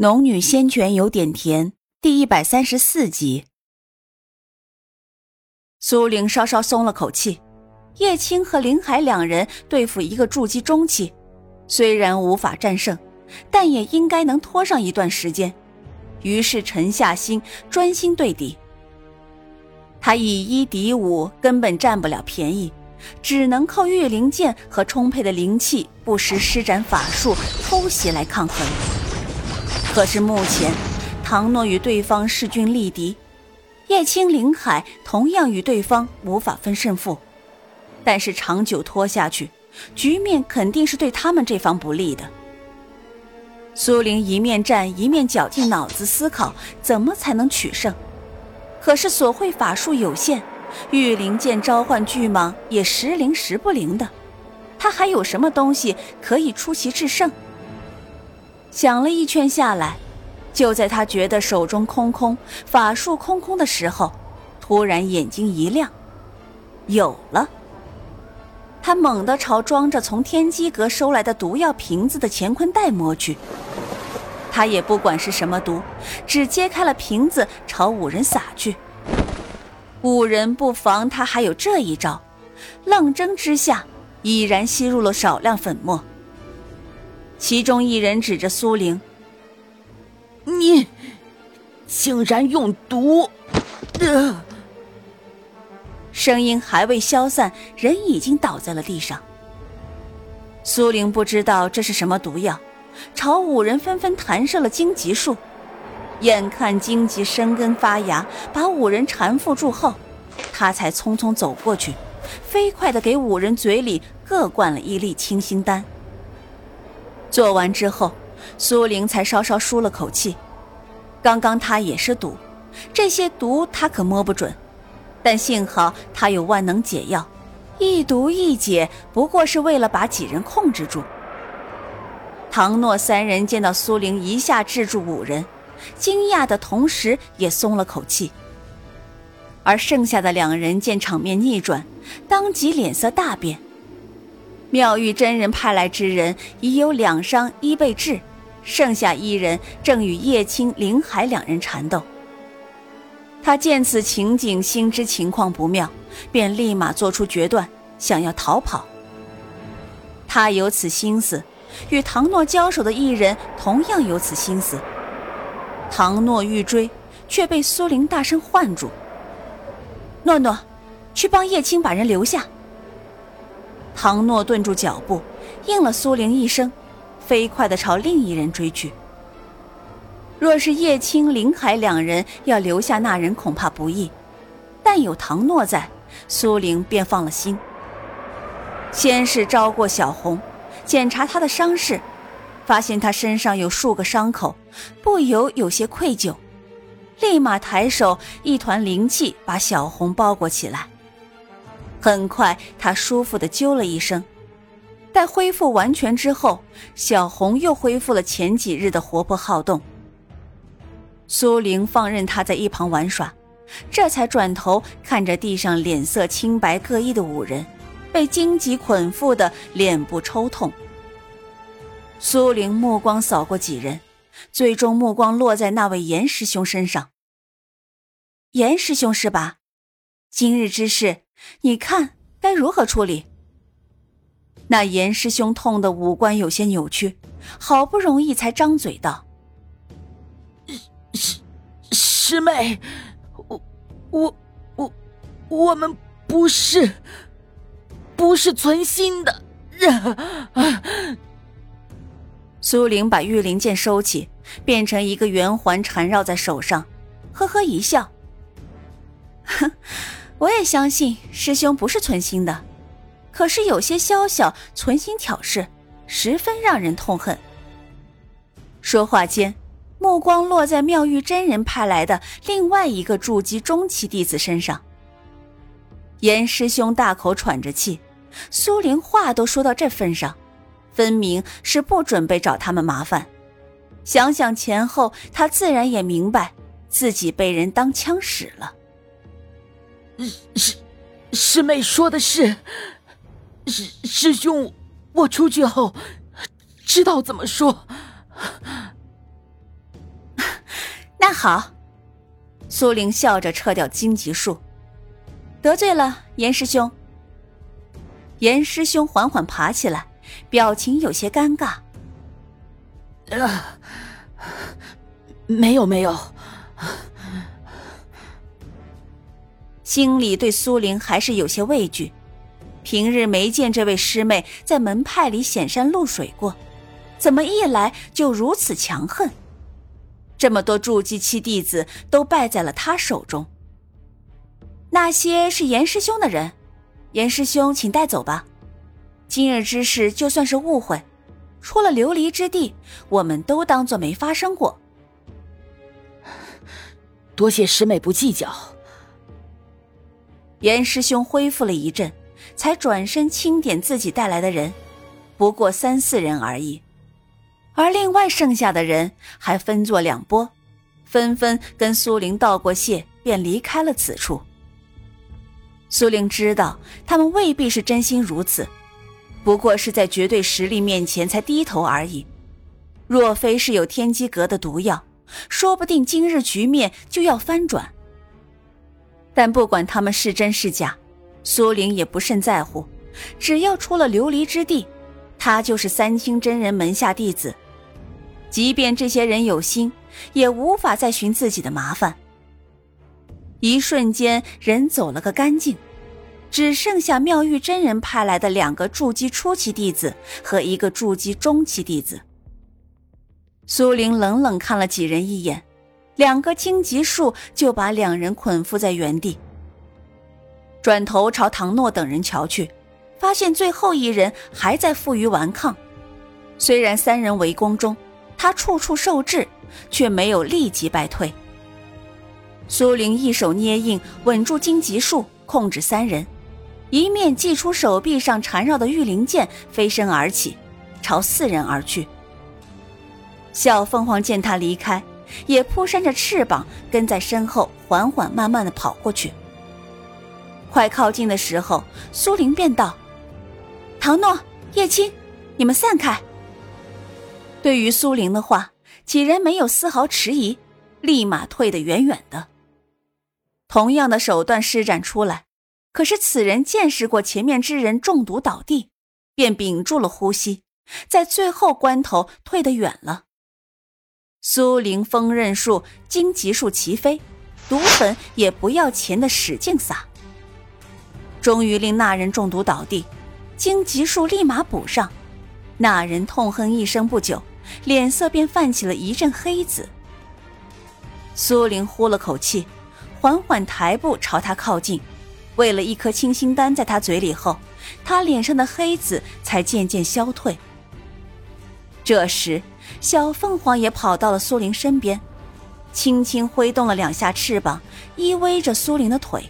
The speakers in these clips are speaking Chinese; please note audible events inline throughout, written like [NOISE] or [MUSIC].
农女仙泉有点甜，第一百三十四集。苏玲稍稍松了口气，叶青和林海两人对付一个筑基中期，虽然无法战胜，但也应该能拖上一段时间。于是沉下心，专心对敌。他以一敌五，根本占不了便宜，只能靠御灵剑和充沛的灵气，不时施展法术偷袭来抗衡。可是目前，唐诺与对方势均力敌，叶青、林海同样与对方无法分胜负。但是长久拖下去，局面肯定是对他们这方不利的。苏玲一面战一面绞尽脑子思考怎么才能取胜，可是所会法术有限，御灵剑召唤巨蟒也时灵时不灵的，他还有什么东西可以出奇制胜？想了一圈下来，就在他觉得手中空空、法术空空的时候，突然眼睛一亮，有了。他猛地朝装着从天机阁收来的毒药瓶子的乾坤袋摸去。他也不管是什么毒，只揭开了瓶子朝五人撒去。五人不防他还有这一招，愣怔之下，已然吸入了少量粉末。其中一人指着苏玲：“你竟然用毒！”呃，声音还未消散，人已经倒在了地上。苏玲不知道这是什么毒药，朝五人纷纷弹射了荆棘术。眼看荆棘生根发芽，把五人缠缚住后，他才匆匆走过去，飞快的给五人嘴里各灌了一粒清心丹。做完之后，苏玲才稍稍舒了口气。刚刚她也是毒，这些毒她可摸不准，但幸好她有万能解药，一毒一解，不过是为了把几人控制住。唐诺三人见到苏玲一下制住五人，惊讶的同时也松了口气。而剩下的两人见场面逆转，当即脸色大变。妙玉真人派来之人已有两伤一被治，剩下一人正与叶青、林海两人缠斗。他见此情景，心知情况不妙，便立马做出决断，想要逃跑。他有此心思，与唐诺交手的一人同样有此心思。唐诺欲追，却被苏玲大声唤住：“诺诺，去帮叶青把人留下。”唐诺顿住脚步，应了苏玲一声，飞快地朝另一人追去。若是叶青、林海两人要留下那人，恐怕不易，但有唐诺在，苏玲便放了心。先是招过小红，检查他的伤势，发现他身上有数个伤口，不由有些愧疚，立马抬手，一团灵气把小红包裹起来。很快，他舒服的啾了一声。待恢复完全之后，小红又恢复了前几日的活泼好动。苏玲放任他在一旁玩耍，这才转头看着地上脸色青白各异的五人，被荆棘捆缚的脸部抽痛。苏玲目光扫过几人，最终目光落在那位严师兄身上。严师兄是吧？今日之事。你看该如何处理？那严师兄痛的五官有些扭曲，好不容易才张嘴道：“师师妹，我我我我们不是不是存心的。”苏玲把玉灵剑收起，变成一个圆环缠绕在手上，呵呵一笑，哼。[LAUGHS] 我也相信师兄不是存心的，可是有些宵小存心挑事，十分让人痛恨。说话间，目光落在妙玉真人派来的另外一个筑基中期弟子身上。严师兄大口喘着气，苏玲话都说到这份上，分明是不准备找他们麻烦。想想前后，他自然也明白自己被人当枪使了。师师妹说的是，师师兄，我出去后知道怎么说。[LAUGHS] 那好。苏玲笑着撤掉荆棘树，得罪了严师兄。严师兄缓缓爬起来，表情有些尴尬。啊，没有没有，心里对苏玲还是有些畏惧。平日没见这位师妹在门派里显山露水过，怎么一来就如此强横？这么多筑基期弟子都败在了他手中。那些是严师兄的人，严师兄请带走吧。今日之事就算是误会，出了琉璃之地，我们都当做没发生过。多谢师妹不计较。严师兄恢复了一阵。才转身清点自己带来的人，不过三四人而已，而另外剩下的人还分作两拨，纷纷跟苏玲道过谢，便离开了此处。苏玲知道他们未必是真心如此，不过是在绝对实力面前才低头而已。若非是有天机阁的毒药，说不定今日局面就要翻转。但不管他们是真是假。苏玲也不甚在乎，只要出了琉璃之地，他就是三清真人门下弟子。即便这些人有心，也无法再寻自己的麻烦。一瞬间，人走了个干净，只剩下妙玉真人派来的两个筑基初期弟子和一个筑基中期弟子。苏玲冷冷看了几人一眼，两个荆棘树就把两人捆缚在原地。转头朝唐诺等人瞧去，发现最后一人还在负隅顽抗。虽然三人围攻中，他处处受制，却没有立即败退。苏玲一手捏印，稳住荆棘树，控制三人，一面祭出手臂上缠绕的玉灵剑，飞身而起，朝四人而去。小凤凰见他离开，也扑扇着翅膀，跟在身后，缓缓慢慢的跑过去。快靠近的时候，苏玲便道：“唐诺、叶青，你们散开。”对于苏玲的话，几人没有丝毫迟疑，立马退得远远的。同样的手段施展出来，可是此人见识过前面之人中毒倒地，便屏住了呼吸，在最后关头退得远了。苏玲锋刃术、荆棘术齐飞，毒粉也不要钱的使劲撒。终于令那人中毒倒地，荆棘树立马补上。那人痛哼一声，不久，脸色便泛起了一阵黑紫。苏玲呼了口气，缓缓抬步朝他靠近，喂了一颗清心丹在他嘴里后，他脸上的黑紫才渐渐消退。这时，小凤凰也跑到了苏玲身边，轻轻挥动了两下翅膀，依偎着苏玲的腿。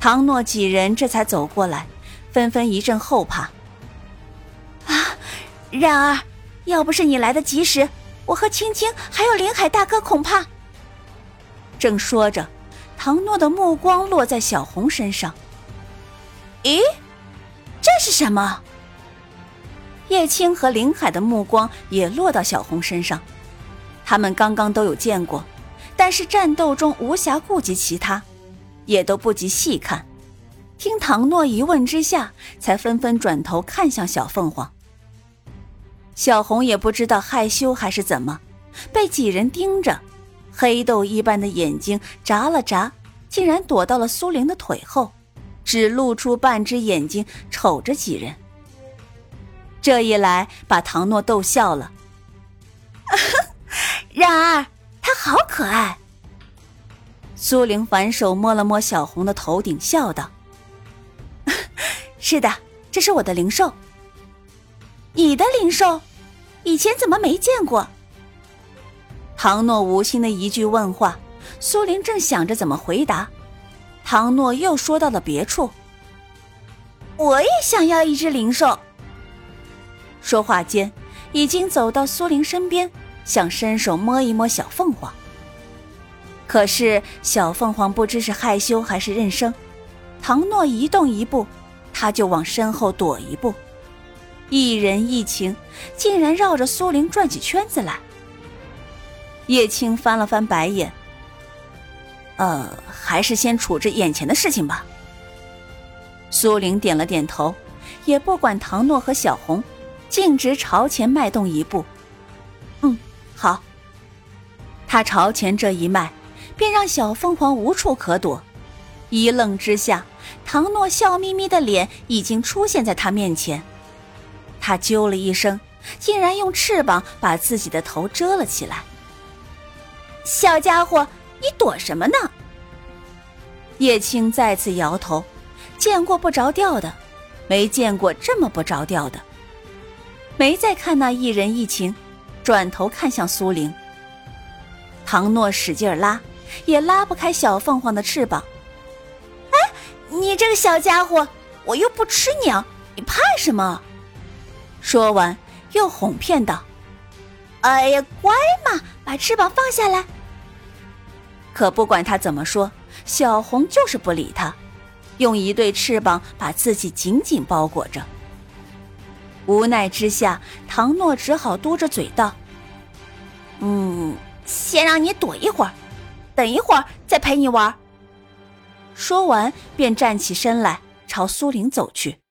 唐诺几人这才走过来，纷纷一阵后怕。啊！然而，要不是你来得及时，我和青青还有林海大哥恐怕……正说着，唐诺的目光落在小红身上。咦，这是什么？叶青和林海的目光也落到小红身上。他们刚刚都有见过，但是战斗中无暇顾及其他。也都不及细看，听唐诺一问之下，才纷纷转头看向小凤凰。小红也不知道害羞还是怎么，被几人盯着，黑豆一般的眼睛眨了眨，竟然躲到了苏玲的腿后，只露出半只眼睛瞅着几人。这一来，把唐诺逗笑了。[LAUGHS] 然而，他好可爱。苏玲反手摸了摸小红的头顶，笑道：“ [LAUGHS] 是的，这是我的灵兽。你的灵兽，以前怎么没见过？”唐诺无心的一句问话，苏玲正想着怎么回答，唐诺又说到了别处：“我也想要一只灵兽。”说话间，已经走到苏玲身边，想伸手摸一摸小凤凰。可是小凤凰不知是害羞还是认生，唐诺一动一步，他就往身后躲一步，一人一情，竟然绕着苏玲转起圈子来。叶青翻了翻白眼，呃，还是先处置眼前的事情吧。苏玲点了点头，也不管唐诺和小红，径直朝前迈动一步。嗯，好。他朝前这一迈，便让小凤凰无处可躲。一愣之下，唐诺笑眯眯的脸已经出现在他面前。他啾了一声，竟然用翅膀把自己的头遮了起来。小家伙，你躲什么呢？叶青再次摇头。见过不着调的，没见过这么不着调的。没再看那一人一情，转头看向苏玲。唐诺使劲拉，也拉不开小凤凰的翅膀。哎，你这个小家伙，我又不吃鸟，你怕什么？说完，又哄骗道：“哎呀，乖嘛，把翅膀放下来。”可不管他怎么说，小红就是不理他。用一对翅膀把自己紧紧包裹着。无奈之下，唐诺只好嘟着嘴道：“嗯，先让你躲一会儿，等一会儿再陪你玩。”说完，便站起身来，朝苏玲走去。